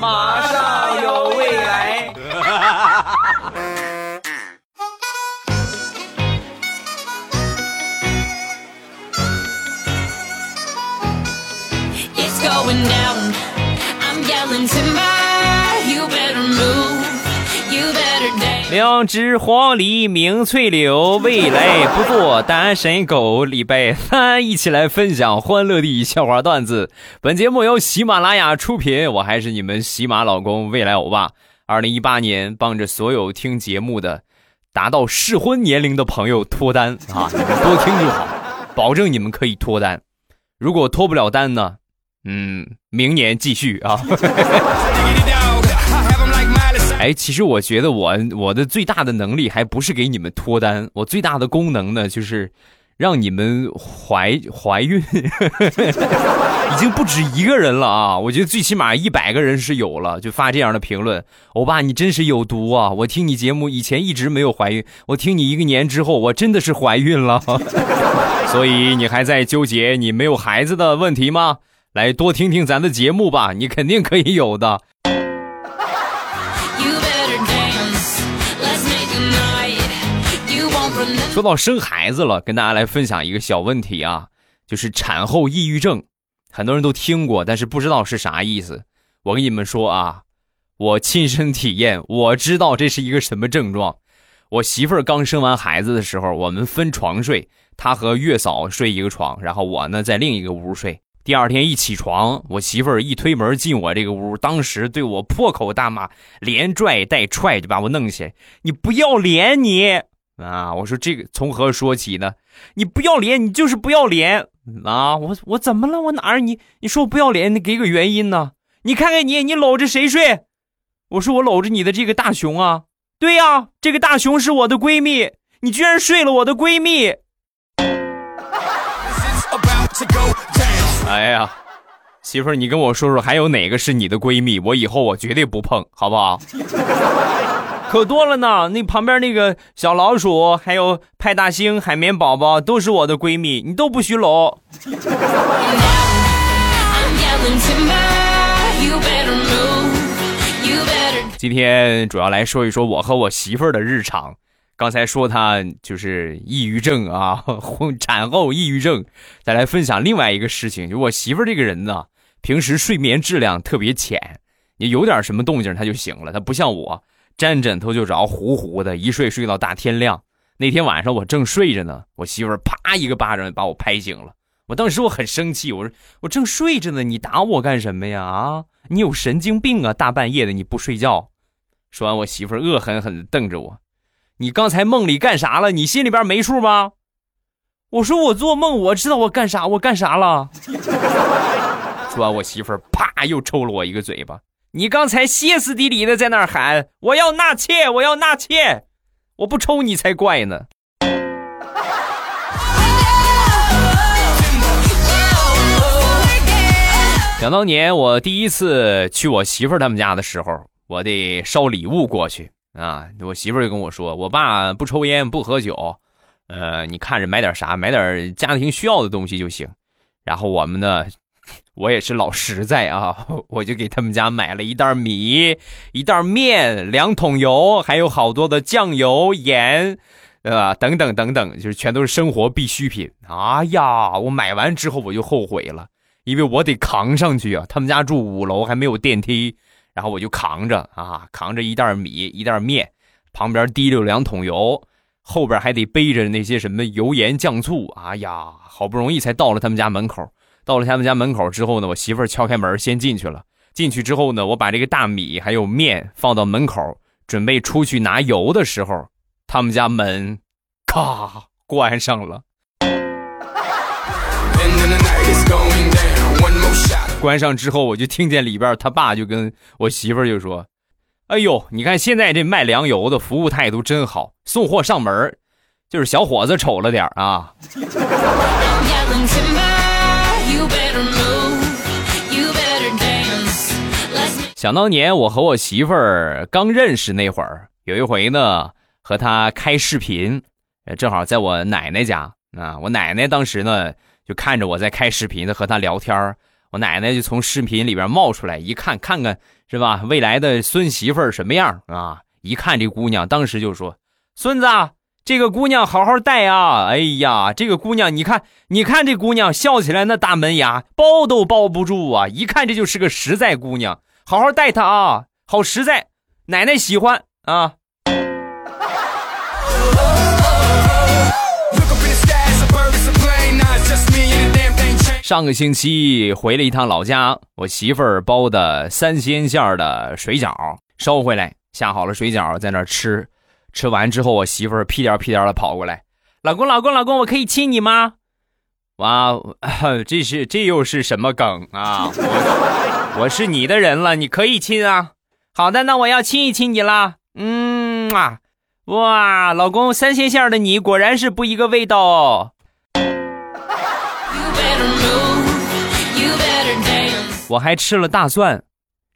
马上有未来。两只黄鹂鸣翠柳，未来不做单身狗。礼拜三一起来分享欢乐的笑话段子。本节目由喜马拉雅出品，我还是你们喜马老公未来欧巴。二零一八年帮着所有听节目的达到适婚年龄的朋友脱单啊，你们多听就好，保证你们可以脱单。如果脱不了单呢，嗯，明年继续啊。哎，其实我觉得我我的最大的能力还不是给你们脱单，我最大的功能呢就是让你们怀怀孕，已经不止一个人了啊！我觉得最起码一百个人是有了，就发这样的评论。欧巴，你真是有毒啊！我听你节目以前一直没有怀孕，我听你一个年之后，我真的是怀孕了。所以你还在纠结你没有孩子的问题吗？来多听听咱的节目吧，你肯定可以有的。说到生孩子了，跟大家来分享一个小问题啊，就是产后抑郁症，很多人都听过，但是不知道是啥意思。我跟你们说啊，我亲身体验，我知道这是一个什么症状。我媳妇儿刚生完孩子的时候，我们分床睡，她和月嫂睡一个床，然后我呢在另一个屋睡。第二天一起床，我媳妇儿一推门进我这个屋，当时对我破口大骂，连拽带踹就把我弄起来，你不要脸你！啊！我说这个从何说起呢？你不要脸，你就是不要脸啊！我我怎么了？我哪儿？你你说我不要脸，你给个原因呢？你看看你，你搂着谁睡？我说我搂着你的这个大熊啊！对呀、这个大熊是我的闺蜜，你居然睡了我的闺蜜！哎呀，媳妇儿，你跟我说说，还有哪个是你的闺蜜？我以后我绝对不碰，好不好？可多了呢，那旁边那个小老鼠，还有派大星、海绵宝宝，都是我的闺蜜，你都不许搂。今天主要来说一说我和我媳妇儿的日常。刚才说她就是抑郁症啊，产后抑郁症。再来分享另外一个事情，就我媳妇儿这个人呢，平时睡眠质量特别浅，你有点什么动静她就醒了，她不像我，沾枕头就着，呼呼的，一睡睡到大天亮。那天晚上我正睡着呢，我媳妇啪一个巴掌把我拍醒了。我当时我很生气，我说我正睡着呢，你打我干什么呀？啊，你有神经病啊！大半夜的你不睡觉。说完，我媳妇恶狠狠地瞪着我：“你刚才梦里干啥了？你心里边没数吗？”我说：“我做梦，我知道我干啥，我干啥了。”说完，我媳妇啪又抽了我一个嘴巴：“你刚才歇斯底里的在那儿喊我要纳妾，我要纳妾，我不抽你才怪呢。”想当年我第一次去我媳妇儿他们家的时候，我得捎礼物过去啊。我媳妇儿就跟我说，我爸不抽烟不喝酒，呃，你看着买点啥，买点家庭需要的东西就行。然后我们呢，我也是老实在啊，我就给他们家买了一袋米、一袋面、两桶油，还有好多的酱油、盐，对吧？等等等等，就是全都是生活必需品。哎呀，我买完之后我就后悔了。因为我得扛上去啊，他们家住五楼还没有电梯，然后我就扛着啊，扛着一袋米一袋面，旁边提溜两桶油，后边还得背着那些什么油盐酱醋，哎呀，好不容易才到了他们家门口。到了他们家门口之后呢，我媳妇儿敲开门先进去了。进去之后呢，我把这个大米还有面放到门口，准备出去拿油的时候，他们家门咔关上了。关上之后，我就听见里边他爸就跟我媳妇儿就说：“哎呦，你看现在这卖粮油的服务态度真好，送货上门就是小伙子丑了点啊。想当年我和我媳妇儿刚认识那会儿，有一回呢和她开视频，正好在我奶奶家啊，我奶奶当时呢就看着我在开视频的和她聊天儿我奶奶就从视频里边冒出来，一看，看看是吧？未来的孙媳妇儿什么样啊？一看这姑娘，当时就说：“孙子，这个姑娘好好带啊！哎呀，这个姑娘，你看，你看这姑娘笑起来那大门牙，包都包不住啊！一看这就是个实在姑娘，好好带她啊，好实在，奶奶喜欢啊。”上个星期回了一趟老家，我媳妇儿包的三鲜馅儿的水饺收回来，下好了水饺在那吃。吃完之后，我媳妇儿屁颠屁颠的跑过来：“老公，老公，老公，我可以亲你吗？”哇，这是这又是什么梗啊？我我是你的人了，你可以亲啊。好的，那我要亲一亲你啦。嗯啊，哇，老公，三鲜馅的你果然是不一个味道哦。我还吃了大蒜，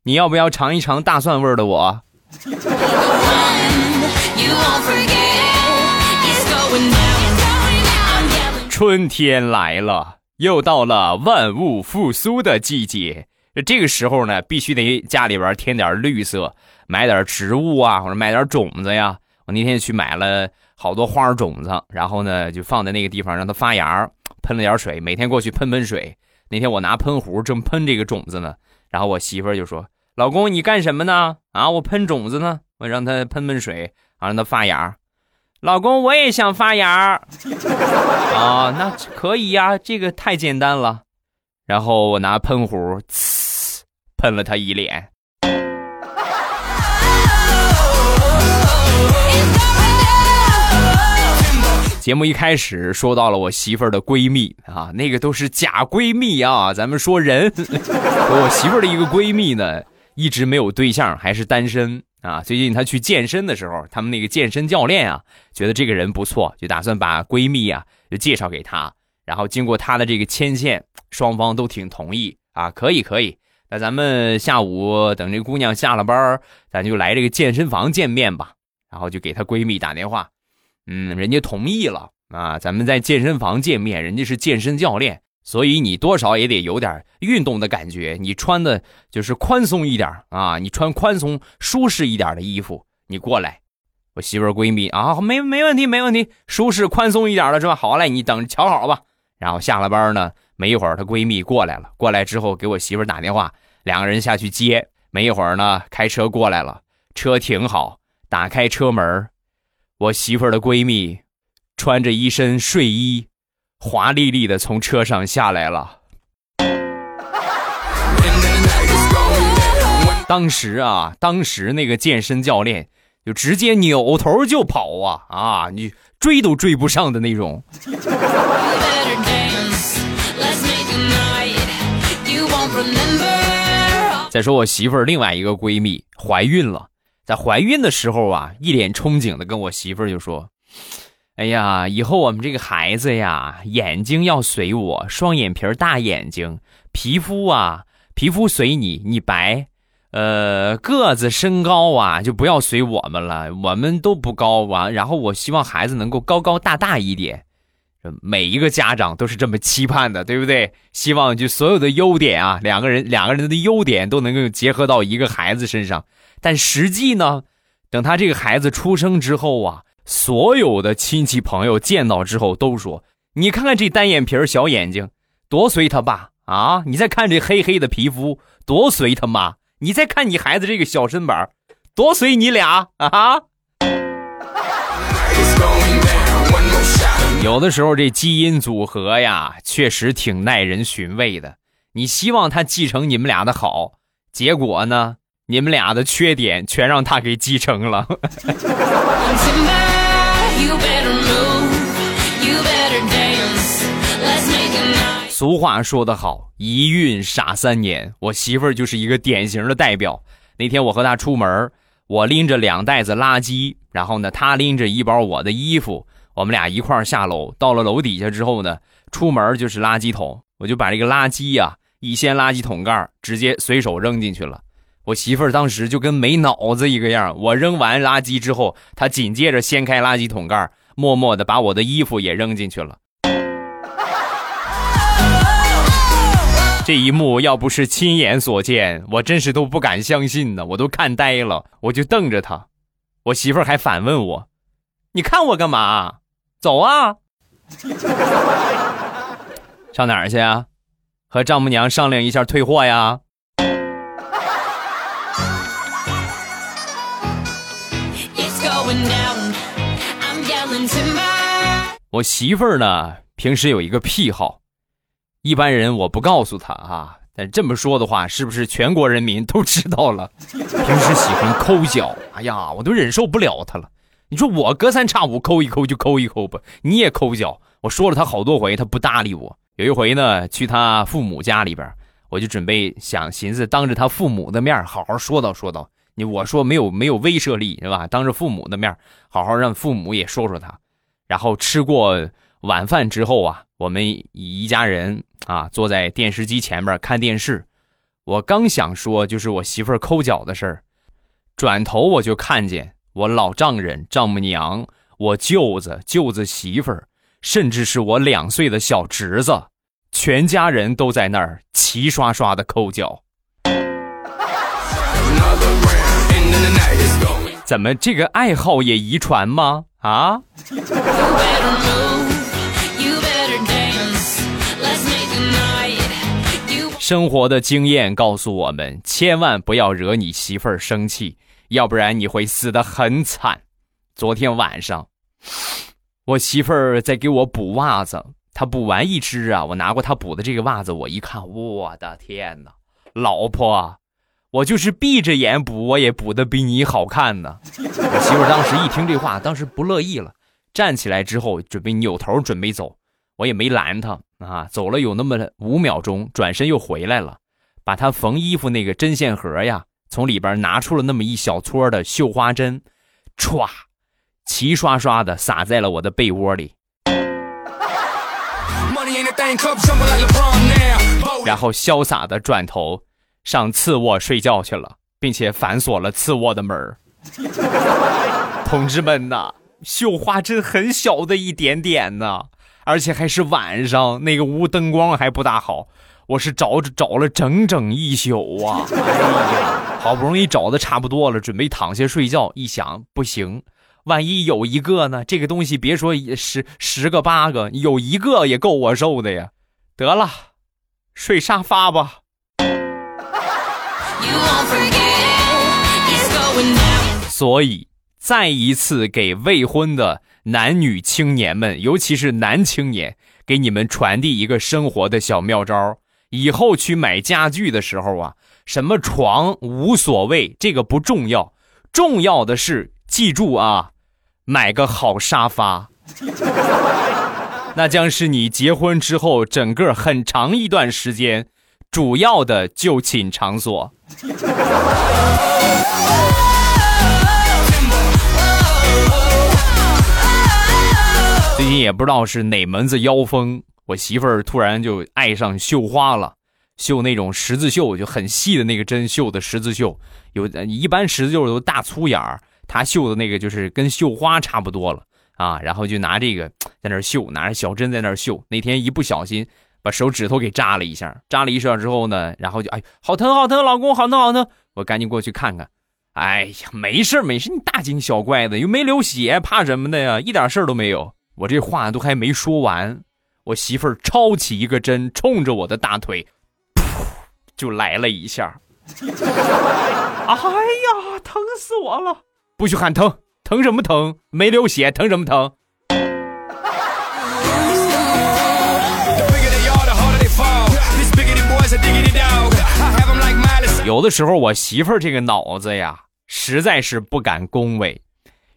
你要不要尝一尝大蒜味的我？春天来了，又到了万物复苏的季节。这个时候呢，必须得家里边添点绿色，买点植物啊，或者买点种子呀。我那天去买了好多花种子，然后呢，就放在那个地方让它发芽，喷了点水，每天过去喷喷水。那天我拿喷壶正喷这个种子呢，然后我媳妇就说：“老公，你干什么呢？啊，我喷种子呢，我让它喷喷水，啊，让它发芽。老公，我也想发芽 啊，那可以呀，这个太简单了。然后我拿喷壶，呲，喷了他一脸。”节目一开始说到了我媳妇儿的闺蜜啊，那个都是假闺蜜啊。咱们说人，我媳妇儿的一个闺蜜呢，一直没有对象，还是单身啊。最近她去健身的时候，他们那个健身教练啊，觉得这个人不错，就打算把闺蜜啊就介绍给她。然后经过她的这个牵线，双方都挺同意啊，可以可以。那咱们下午等这姑娘下了班，咱就来这个健身房见面吧。然后就给她闺蜜打电话。嗯，人家同意了啊，咱们在健身房见面，人家是健身教练，所以你多少也得有点运动的感觉。你穿的就是宽松一点啊，你穿宽松舒适一点的衣服，你过来。我媳妇闺蜜啊，没没问题，没问题，舒适宽松一点的是吧？好嘞，你等瞧好吧。然后下了班呢，没一会儿她闺蜜过来了，过来之后给我媳妇打电话，两个人下去接。没一会儿呢，开车过来了，车停好，打开车门。我媳妇儿的闺蜜，穿着一身睡衣，华丽丽的从车上下来了。当时啊，当时那个健身教练就直接扭头就跑啊啊，你追都追不上的那种。再说我媳妇儿另外一个闺蜜怀孕了。在怀孕的时候啊，一脸憧憬的跟我媳妇儿就说：“哎呀，以后我们这个孩子呀，眼睛要随我，双眼皮儿大眼睛，皮肤啊，皮肤随你，你白，呃，个子身高啊，就不要随我们了，我们都不高啊。然后我希望孩子能够高高大大一点，每一个家长都是这么期盼的，对不对？希望就所有的优点啊，两个人两个人的优点都能够结合到一个孩子身上。”但实际呢，等他这个孩子出生之后啊，所有的亲戚朋友见到之后都说：“你看看这单眼皮小眼睛，多随他爸啊！你再看这黑黑的皮肤，多随他妈！你再看你孩子这个小身板，多随你俩啊！”有的时候这基因组合呀，确实挺耐人寻味的。你希望他继承你们俩的好，结果呢？你们俩的缺点全让他给继承了。俗话说得好，一孕傻三年。我媳妇儿就是一个典型的代表。那天我和她出门，我拎着两袋子垃圾，然后呢，她拎着一包我的衣服，我们俩一块儿下楼。到了楼底下之后呢，出门就是垃圾桶，我就把这个垃圾呀一掀垃圾桶盖，直接随手扔进去了。我媳妇儿当时就跟没脑子一个样我扔完垃圾之后，她紧接着掀开垃圾桶盖，默默的把我的衣服也扔进去了。这一幕要不是亲眼所见，我真是都不敢相信呢，我都看呆了，我就瞪着她。我媳妇儿还反问我：“你看我干嘛？走啊！上哪儿去啊？和丈母娘商量一下退货呀。”我媳妇儿呢，平时有一个癖好，一般人我不告诉她啊。但这么说的话，是不是全国人民都知道了？平时喜欢抠脚，哎呀，我都忍受不了她了。你说我隔三差五抠一抠就抠一抠吧，你也抠脚。我说了他好多回，他不搭理我。有一回呢，去他父母家里边，我就准备想寻思当着他父母的面好好说道说道。你我说没有没有威慑力是吧？当着父母的面好好让父母也说说他。然后吃过晚饭之后啊，我们一家人啊坐在电视机前面看电视。我刚想说就是我媳妇抠脚的事儿，转头我就看见我老丈人、丈母娘、我舅子、舅子媳妇儿，甚至是我两岁的小侄子，全家人都在那儿齐刷刷的抠脚。怎么这个爱好也遗传吗？啊！生活的经验告诉我们，千万不要惹你媳妇儿生气，要不然你会死得很惨。昨天晚上，我媳妇儿在给我补袜子，她补完一只啊，我拿过她补的这个袜子，我一看，我的天哪，老婆！我就是闭着眼补，我也补的比你好看呢。我媳妇当时一听这话，当时不乐意了，站起来之后准备扭头准备走，我也没拦她啊。走了有那么五秒钟，转身又回来了，把她缝衣服那个针线盒呀，从里边拿出了那么一小撮的绣花针，歘，齐刷刷的撒在了我的被窝里，然后潇洒的转头。上次卧睡觉去了，并且反锁了次卧的门 同志们呐，绣花针很小的一点点呢，而且还是晚上，那个屋灯光还不大好，我是找找了整整一宿啊！哎呀，好不容易找的差不多了，准备躺下睡觉，一想不行，万一有一个呢？这个东西别说十十个八个，有一个也够我受的呀！得了，睡沙发吧。所以，再一次给未婚的男女青年们，尤其是男青年，给你们传递一个生活的小妙招：以后去买家具的时候啊，什么床无所谓，这个不重要，重要的是记住啊，买个好沙发，那将是你结婚之后整个很长一段时间主要的就寝场所。最近也不知道是哪门子妖风，我媳妇儿突然就爱上绣花了，绣那种十字绣，就很细的那个针绣的十字绣。有一般十字绣都大粗眼儿，她绣的那个就是跟绣花差不多了啊。然后就拿这个在那绣，拿着小针在那绣。那天一不小心把手指头给扎了一下，扎了一下之后呢，然后就哎，好疼好疼，老公好疼好疼，我赶紧过去看看。哎呀，没事没事，你大惊小怪的，又没流血，怕什么的呀？一点事儿都没有。我这话都还没说完，我媳妇儿抄起一个针，冲着我的大腿，就来了一下。哎呀，疼死我了！不许喊疼，疼什么疼？没流血，疼什么疼？有的时候，我媳妇儿这个脑子呀，实在是不敢恭维。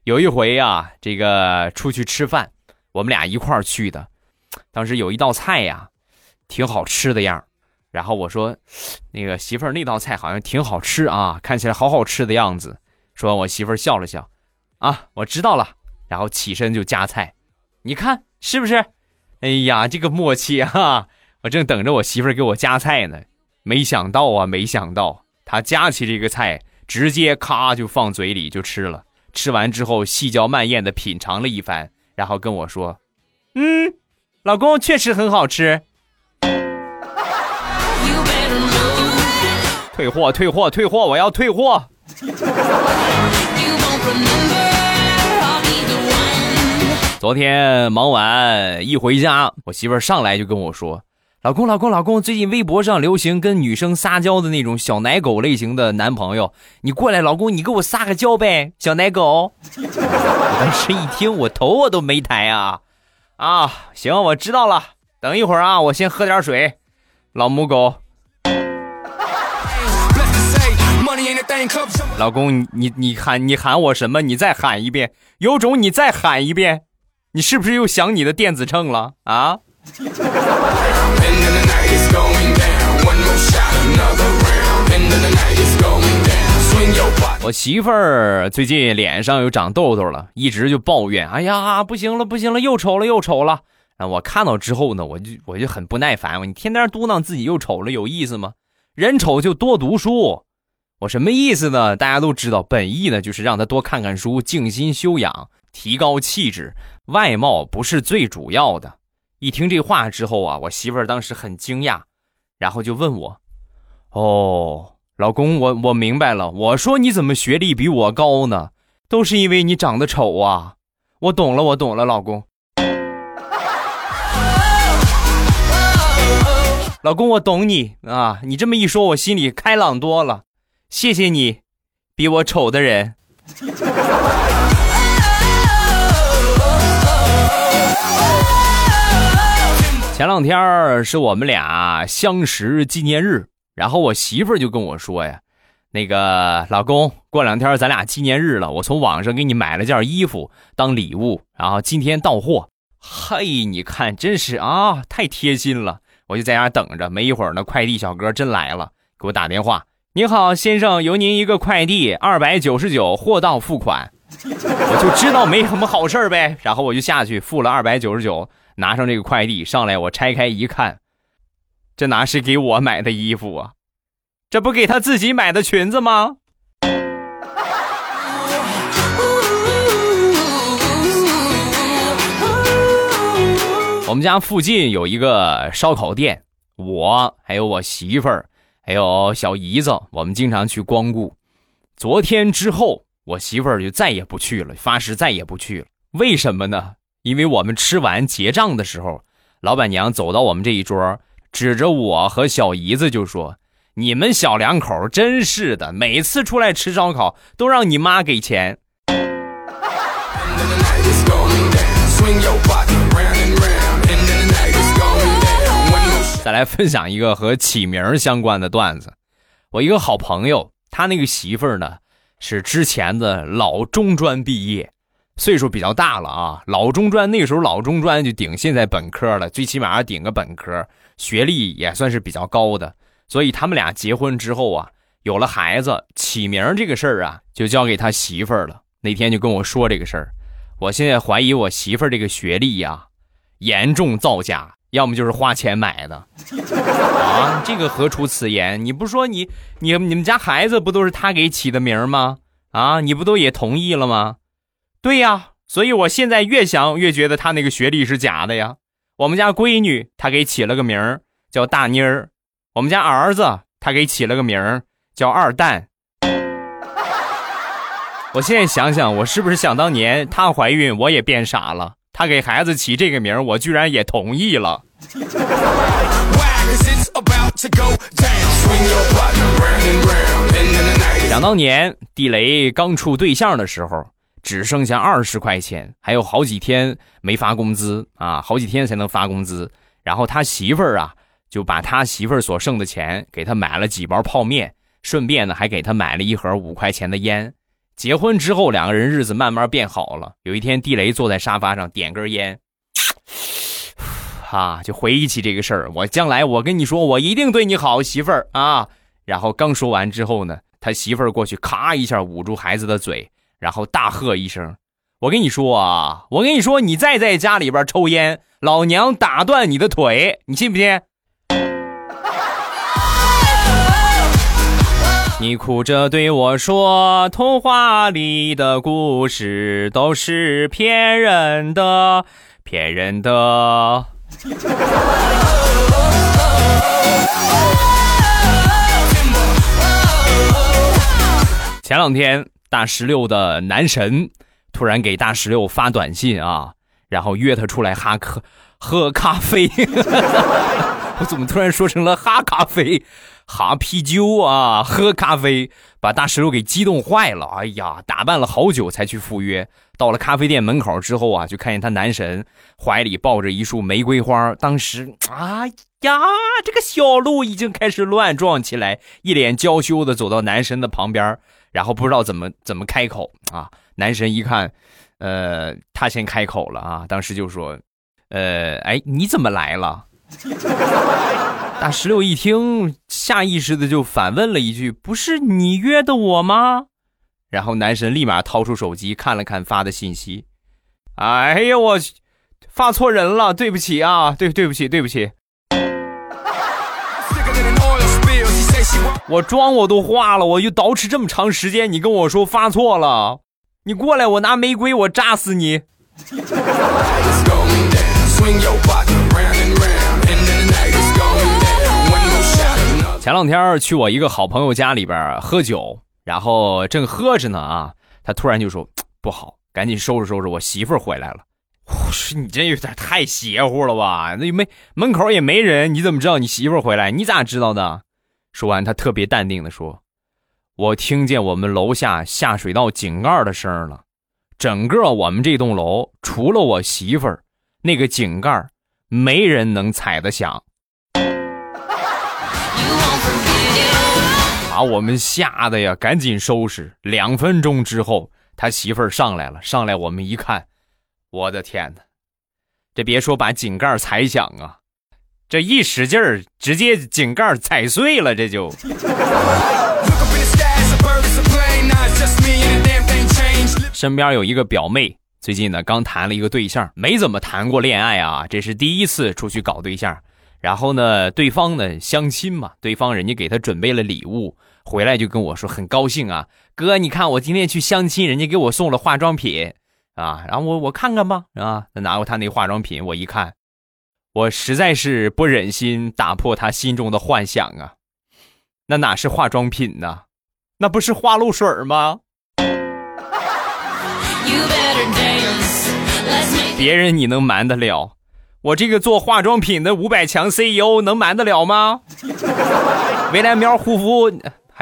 有一回呀，这个出去吃饭。我们俩一块儿去的，当时有一道菜呀，挺好吃的样然后我说，那个媳妇儿那道菜好像挺好吃啊，看起来好好吃的样子。说我媳妇儿笑了笑，啊，我知道了。然后起身就夹菜，你看是不是？哎呀，这个默契哈！我正等着我媳妇儿给我夹菜呢，没想到啊，没想到她夹起这个菜，直接咔就放嘴里就吃了。吃完之后，细嚼慢咽的品尝了一番。然后跟我说：“嗯，老公确实很好吃。”退货，退货，退货，我要退货。昨天忙完一回家，我媳妇儿上来就跟我说：“老公，老公，老公，最近微博上流行跟女生撒娇的那种小奶狗类型的男朋友，你过来，老公，你给我撒个娇呗，小奶狗。”我当时一听，我头我都没抬啊！啊，行，我知道了，等一会儿啊，我先喝点水。老母狗，老公，你你你喊你喊我什么？你再喊一遍，有种你再喊一遍，你是不是又想你的电子秤了啊？我媳妇儿最近脸上又长痘痘了，一直就抱怨：“哎呀，不行了，不行了，又丑了，又丑了。”啊，我看到之后呢，我就我就很不耐烦，我你天天嘟囔自己又丑了，有意思吗？人丑就多读书。我什么意思呢？大家都知道，本意呢就是让他多看看书，静心修养，提高气质。外貌不是最主要的。一听这话之后啊，我媳妇儿当时很惊讶，然后就问我：“哦，老公，我我明白了。我说你怎么学历比我高呢？都是因为你长得丑啊。我懂了，我懂了，老公。老公，我懂你啊！你这么一说，我心里开朗多了。谢谢你，比我丑的人。前两天是我们俩相识纪念日，然后我媳妇就跟我说呀：“那个老公，过两天咱俩纪念日了，我从网上给你买了件衣服当礼物，然后今天到货。嘿，你看，真是啊，太贴心了。我就在家等着，没一会儿呢，快递小哥真来了，给我打电话：“您好，先生，有您一个快递，二百九十九，货到付款。”我就知道没什么好事儿呗，然后我就下去付了二百九十九。拿上这个快递上来，我拆开一看，这哪是给我买的衣服啊？这不给他自己买的裙子吗？我们家附近有一个烧烤店，我还有我媳妇儿，还有小姨子，我们经常去光顾。昨天之后，我媳妇儿就再也不去了，发誓再也不去了。为什么呢？因为我们吃完结账的时候，老板娘走到我们这一桌，指着我和小姨子就说：“你们小两口真是的，每次出来吃烧烤都让你妈给钱。”再来分享一个和起名相关的段子。我一个好朋友，他那个媳妇儿呢，是之前的老中专毕业。岁数比较大了啊，老中专那时候老中专就顶现在本科了，最起码顶个本科，学历也算是比较高的。所以他们俩结婚之后啊，有了孩子，起名这个事儿啊，就交给他媳妇儿了。那天就跟我说这个事儿，我现在怀疑我媳妇儿这个学历呀，严重造假，要么就是花钱买的。啊，这个何出此言？你不说你你你们家孩子不都是他给起的名吗？啊，你不都也同意了吗？对呀，所以我现在越想越觉得他那个学历是假的呀。我们家闺女她给起了个名儿叫大妮儿，我们家儿子他给起了个名儿叫二蛋。我现在想想，我是不是想当年她怀孕我也变傻了？她给孩子起这个名儿，我居然也同意了。想当年地雷刚处对象的时候。只剩下二十块钱，还有好几天没发工资啊，好几天才能发工资。然后他媳妇儿啊，就把他媳妇儿所剩的钱给他买了几包泡面，顺便呢还给他买了一盒五块钱的烟。结婚之后，两个人日子慢慢变好了。有一天，地雷坐在沙发上点根烟，啊，就回忆起这个事儿。我将来我跟你说，我一定对你好，媳妇儿啊。然后刚说完之后呢，他媳妇儿过去咔一下捂住孩子的嘴。然后大喝一声：“我跟你说啊，我跟你说，你再在家里边抽烟，老娘打断你的腿，你信不信？” 你哭着对我说：“童话里的故事都是骗人的，骗人的。”前两天大石榴的男神突然给大石榴发短信啊，然后约他出来哈喝 喝咖啡。我怎么突然说成了哈咖啡？哈啤酒啊，喝咖啡，把大石榴给激动坏了。哎呀，打扮了好久才去赴约。到了咖啡店门口之后啊，就看见他男神怀里抱着一束玫瑰花。当时，哎呀，这个小鹿已经开始乱撞起来，一脸娇羞的走到男神的旁边，然后不知道怎么怎么开口啊。男神一看，呃，他先开口了啊，当时就说，呃，哎，你怎么来了？大石榴一听，下意识的就反问了一句：“不是你约的我吗？”然后男神立马掏出手机看了看发的信息，“哎呀，我发错人了，对不起啊，对对不起，对不起。”我妆我都化了，我就捯饬这么长时间，你跟我说发错了，你过来，我拿玫瑰，我炸死你！前两天去我一个好朋友家里边喝酒，然后正喝着呢啊，他突然就说不好，赶紧收拾收拾，我媳妇回来了。我说你这有点太邪乎了吧？那没门口也没人，你怎么知道你媳妇回来？你咋知道的？说完，他特别淡定的说：“我听见我们楼下下水道井盖的声了，整个我们这栋楼除了我媳妇儿，那个井盖没人能踩得响。”把我们吓得呀，赶紧收拾。两分钟之后，他媳妇儿上来了，上来我们一看，我的天哪！这别说把井盖踩响啊，这一使劲儿，直接井盖踩碎了，这就。身边有一个表妹，最近呢刚谈了一个对象，没怎么谈过恋爱啊，这是第一次出去搞对象。然后呢，对方呢相亲嘛，对方人家给他准备了礼物，回来就跟我说很高兴啊，哥，你看我今天去相亲，人家给我送了化妆品啊，然后我我看看吧，啊，他拿过他那化妆品，我一看，我实在是不忍心打破他心中的幻想啊，那哪是化妆品呢，那不是花露水吗？别人你能瞒得了？我这个做化妆品的五百强 CEO 能瞒得了吗？未来喵护肤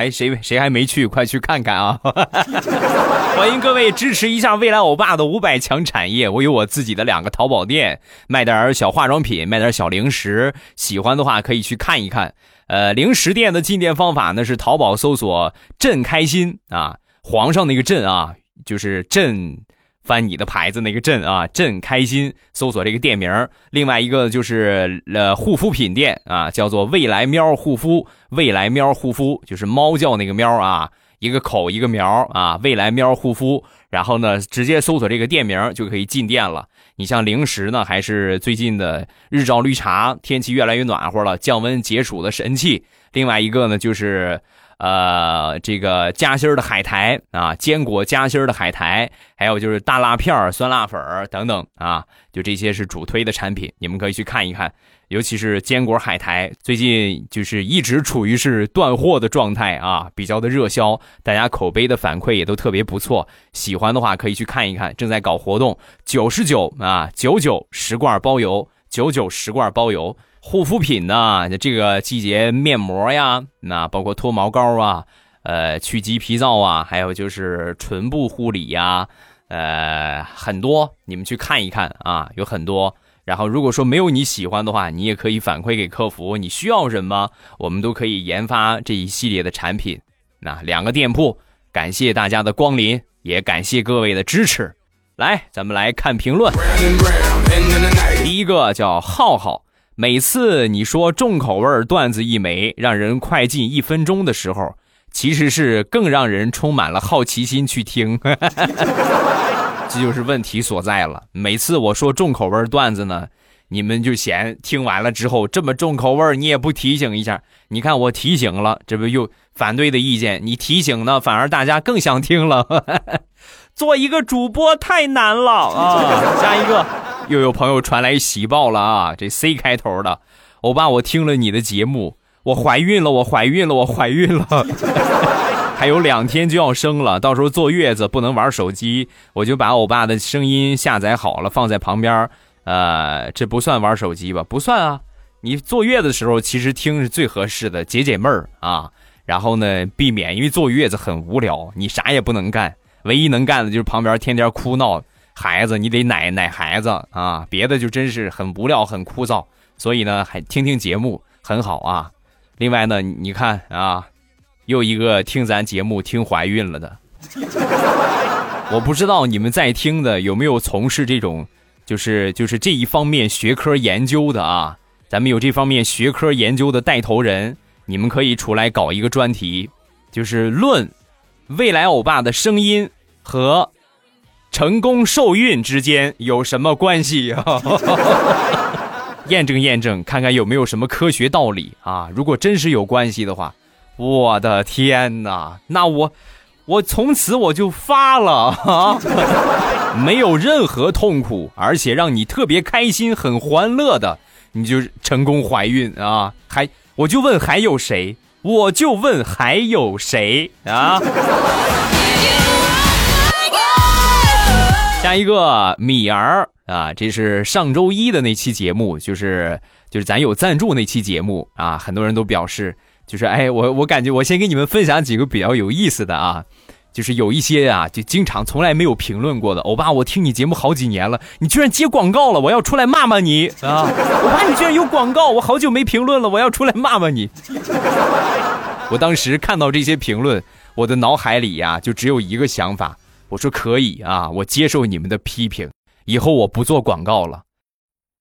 还谁谁还没去？快去看看啊！欢迎各位支持一下未来欧巴的五百强产业。我有我自己的两个淘宝店，卖点小化妆品，卖点小零食。喜欢的话可以去看一看。呃，零食店的进店方法呢是淘宝搜索“朕开心”啊，皇上那个“朕”啊，就是“朕”。翻你的牌子那个朕啊，朕开心，搜索这个店名。另外一个就是呃护肤品店啊，叫做未来喵护肤，未来喵护肤就是猫叫那个喵啊，一个口一个苗啊，未来喵护肤。然后呢，直接搜索这个店名就可以进店了。你像零食呢，还是最近的日照绿茶，天气越来越暖和了，降温解暑的神器。另外一个呢，就是。呃，这个夹心的海苔啊，坚果夹心的海苔，还有就是大辣片酸辣粉等等啊，就这些是主推的产品，你们可以去看一看。尤其是坚果海苔，最近就是一直处于是断货的状态啊，比较的热销，大家口碑的反馈也都特别不错。喜欢的话可以去看一看，正在搞活动，九十九啊，九九十罐包邮，九九十罐包邮。护肤品呢？这个季节面膜呀，那包括脱毛膏啊，呃，去鸡皮皂啊，还有就是唇部护理呀，呃，很多，你们去看一看啊，有很多。然后如果说没有你喜欢的话，你也可以反馈给客服，你需要什么，我们都可以研发这一系列的产品。那两个店铺，感谢大家的光临，也感谢各位的支持。来，咱们来看评论。第一个叫浩浩。每次你说重口味段子一枚，让人快进一分钟的时候，其实是更让人充满了好奇心去听。这就是问题所在了。每次我说重口味段子呢，你们就嫌听完了之后这么重口味，你也不提醒一下。你看我提醒了，这不又反对的意见？你提醒呢，反而大家更想听了。做一个主播太难了啊！下一个。又有朋友传来喜报了啊！这 C 开头的，欧巴，我听了你的节目，我怀孕了，我怀孕了，我怀孕了。还有两天就要生了，到时候坐月子不能玩手机，我就把欧巴的声音下载好了，放在旁边。呃，这不算玩手机吧？不算啊。你坐月子的时候，其实听是最合适的，解解闷儿啊。然后呢，避免因为坐月子很无聊，你啥也不能干，唯一能干的就是旁边天天哭闹孩子，你得奶奶孩子啊。别的就真是很无聊、很枯燥。所以呢，还听听节目很好啊。另外呢，你看啊。又一个听咱节目听怀孕了的，我不知道你们在听的有没有从事这种，就是就是这一方面学科研究的啊？咱们有这方面学科研究的带头人，你们可以出来搞一个专题，就是论未来欧巴的声音和成功受孕之间有什么关系啊？验证验证，看看有没有什么科学道理啊？如果真是有关系的话。我的天哪！那我，我从此我就发了啊，没有任何痛苦，而且让你特别开心、很欢乐的，你就成功怀孕啊！还，我就问还有谁？我就问还有谁啊？一个米儿啊，这是上周一的那期节目，就是就是咱有赞助那期节目啊，很多人都表示。就是哎，我我感觉我先给你们分享几个比较有意思的啊，就是有一些啊，就经常从来没有评论过的。欧巴，我听你节目好几年了，你居然接广告了，我要出来骂骂你 啊！欧巴，你居然有广告，我好久没评论了，我要出来骂骂你。我当时看到这些评论，我的脑海里呀就只有一个想法，我说可以啊，我接受你们的批评，以后我不做广告了。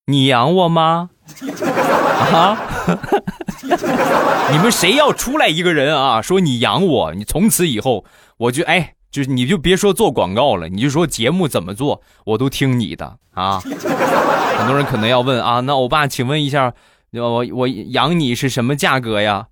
你养我吗？啊！你们谁要出来一个人啊？说你养我，你从此以后我就哎，就是你就别说做广告了，你就说节目怎么做，我都听你的啊。很多人可能要问啊，那欧巴，请问一下，我我养你是什么价格呀？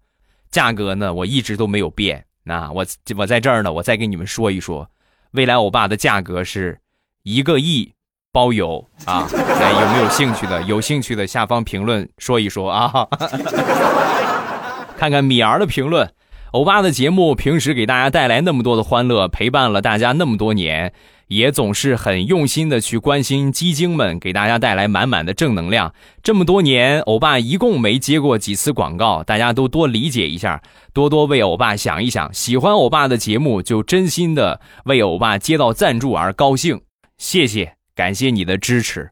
价格呢，我一直都没有变。那我我在这儿呢，我再给你们说一说，未来欧巴的价格是一个亿。包邮啊！来，有没有兴趣的？有兴趣的下方评论说一说啊！看看米儿的评论，欧巴的节目平时给大家带来那么多的欢乐，陪伴了大家那么多年，也总是很用心的去关心鸡精们，给大家带来满满的正能量。这么多年，欧巴一共没接过几次广告，大家都多理解一下，多多为欧巴想一想。喜欢欧巴的节目，就真心的为欧巴接到赞助而高兴，谢谢。感谢你的支持，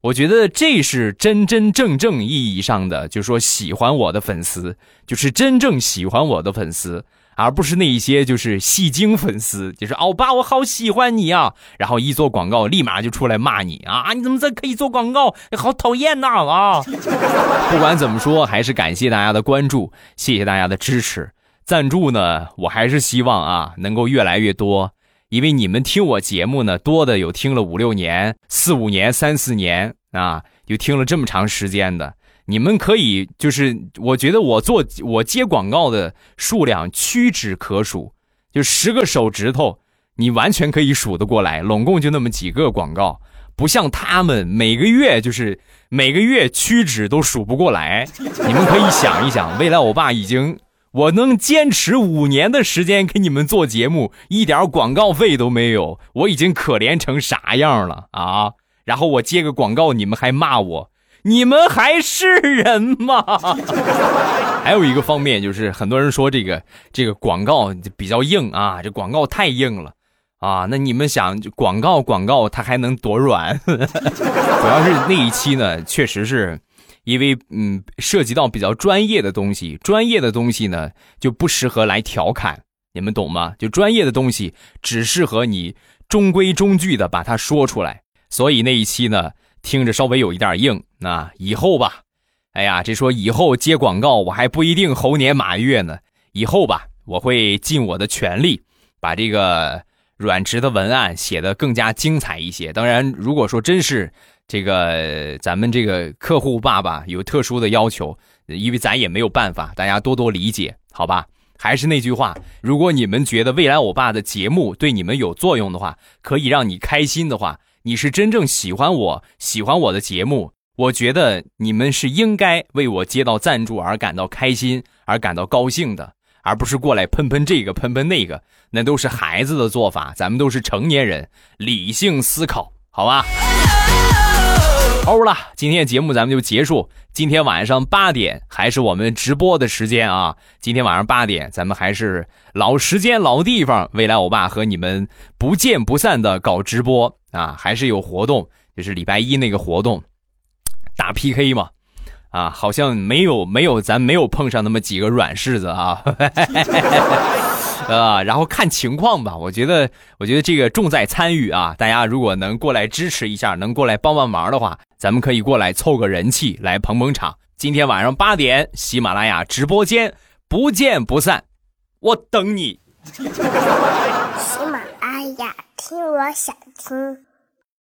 我觉得这是真真正正意义上的，就说喜欢我的粉丝，就是真正喜欢我的粉丝，而不是那一些就是戏精粉丝，就是欧巴我好喜欢你啊，然后一做广告立马就出来骂你啊，你怎么这可以做广告？好讨厌呐啊！不管怎么说，还是感谢大家的关注，谢谢大家的支持，赞助呢，我还是希望啊能够越来越多。因为你们听我节目呢，多的有听了五六年、四五年、三四年啊，有听了这么长时间的。你们可以就是，我觉得我做我接广告的数量屈指可数，就十个手指头，你完全可以数得过来。拢共就那么几个广告，不像他们每个月就是每个月屈指都数不过来。你们可以想一想，未来我爸已经。我能坚持五年的时间给你们做节目，一点广告费都没有，我已经可怜成啥样了啊！然后我接个广告，你们还骂我，你们还是人吗？还有一个方面就是，很多人说这个这个广告比较硬啊，这广告太硬了啊。那你们想，广告广告它还能多软？主要是那一期呢，确实是。因为嗯，涉及到比较专业的东西，专业的东西呢就不适合来调侃，你们懂吗？就专业的东西只适合你中规中矩的把它说出来。所以那一期呢，听着稍微有一点硬。那以后吧，哎呀，这说以后接广告我还不一定猴年马月呢。以后吧，我会尽我的全力把这个软直的文案写得更加精彩一些。当然，如果说真是。这个咱们这个客户爸爸有特殊的要求，因为咱也没有办法，大家多多理解，好吧？还是那句话，如果你们觉得未来我爸的节目对你们有作用的话，可以让你开心的话，你是真正喜欢我喜欢我的节目，我觉得你们是应该为我接到赞助而感到开心而感到高兴的。而不是过来喷喷这个喷喷那个，那都是孩子的做法。咱们都是成年人，理性思考，好吧？欧了，今天节目咱们就结束。今天晚上八点还是我们直播的时间啊！今天晚上八点，咱们还是老时间老地方，未来欧巴和你们不见不散的搞直播啊！还是有活动，就是礼拜一那个活动，打 PK 嘛。啊，好像没有没有，咱没有碰上那么几个软柿子啊，呃，然后看情况吧。我觉得，我觉得这个重在参与啊。大家如果能过来支持一下，能过来帮帮忙的话，咱们可以过来凑个人气，来捧捧场。今天晚上八点，喜马拉雅直播间不见不散，我等你。喜马哎呀，听我想听。